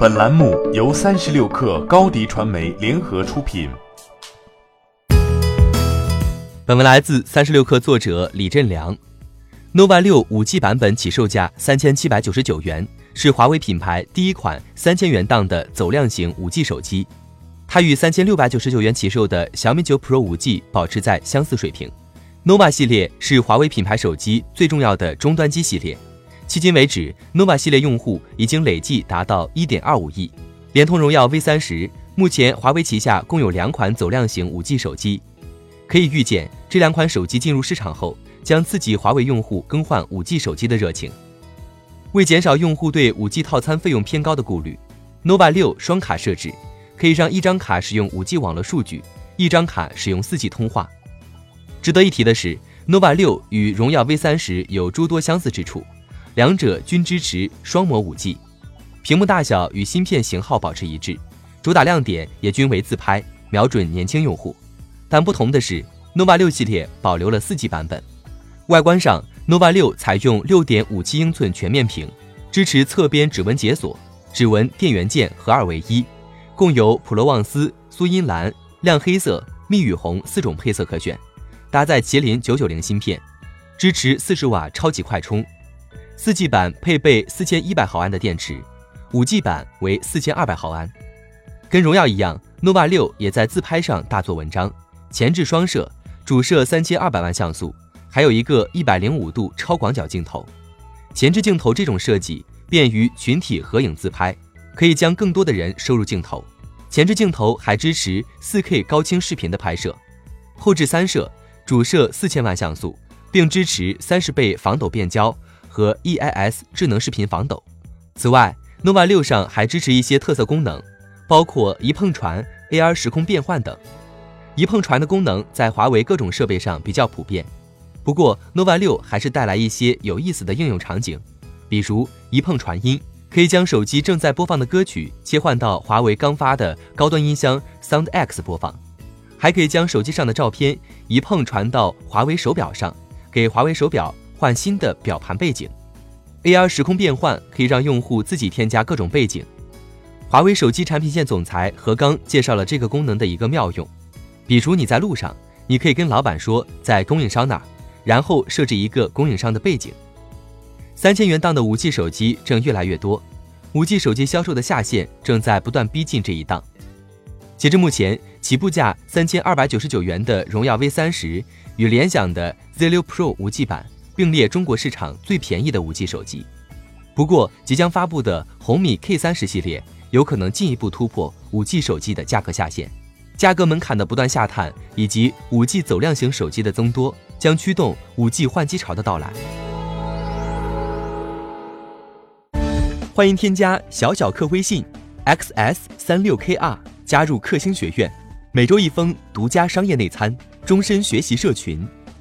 本栏目由三十六氪高低传媒联合出品。本文来自三十六氪作者李振良。nova 六五 G 版本起售价三千七百九十九元，是华为品牌第一款三千元档的走量型五 G 手机。它与三千六百九十九元起售的小米九 Pro 五 G 保持在相似水平。nova 系列是华为品牌手机最重要的终端机系列。迄今为止，nova 系列用户已经累计达到1.25亿。联通荣耀 V 三十，目前华为旗下共有两款走量型 5G 手机。可以预见，这两款手机进入市场后，将刺激华为用户更换 5G 手机的热情。为减少用户对 5G 套餐费用偏高的顾虑，nova 六双卡设置可以让一张卡使用 5G 网络数据，一张卡使用 4G 通话。值得一提的是，nova 六与荣耀 V 三十有诸多相似之处。两者均支持双模五 G，屏幕大小与芯片型号保持一致，主打亮点也均为自拍，瞄准年轻用户。但不同的是，nova 六系列保留了四 G 版本。外观上，nova 六采用六点五七英寸全面屏，支持侧边指纹解锁、指纹电源键合二为一，共有普罗旺斯、苏茵蓝、亮黑色、蜜语红四种配色可选，搭载麒麟九九零芯片，支持四十瓦超级快充。四 G 版配备四千一百毫安的电池，五 G 版为四千二百毫安。跟荣耀一样，nova 六也在自拍上大做文章，前置双摄，主摄三千二百万像素，还有一个一百零五度超广角镜头。前置镜头这种设计便于群体合影自拍，可以将更多的人收入镜头。前置镜头还支持四 K 高清视频的拍摄。后置三摄，主摄四千万像素，并支持三十倍防抖变焦。和 EIS 智能视频防抖。此外，nova 六上还支持一些特色功能，包括一碰传、AR 时空变换等。一碰传的功能在华为各种设备上比较普遍，不过 nova 六还是带来一些有意思的应用场景，比如一碰传音，可以将手机正在播放的歌曲切换到华为刚发的高端音箱 SoundX 播放，还可以将手机上的照片一碰传到华为手表上，给华为手表。换新的表盘背景，AR 时空变换可以让用户自己添加各种背景。华为手机产品线总裁何刚介绍了这个功能的一个妙用，比如你在路上，你可以跟老板说在供应商那儿，然后设置一个供应商的背景。三千元档的五 G 手机正越来越多，五 G 手机销售的下限正在不断逼近这一档。截至目前，起步价三千二百九十九元的荣耀 V 三十与联想的 Z6 Pro 五 G 版。并列中国市场最便宜的五 G 手机，不过即将发布的红米 K 三十系列有可能进一步突破五 G 手机的价格下限，价格门槛的不断下探，以及五 G 走量型手机的增多，将驱动五 G 换机潮的到来。欢迎添加小小客微信 xs 三六 kr 加入克星学院，每周一封独家商业内参，终身学习社群。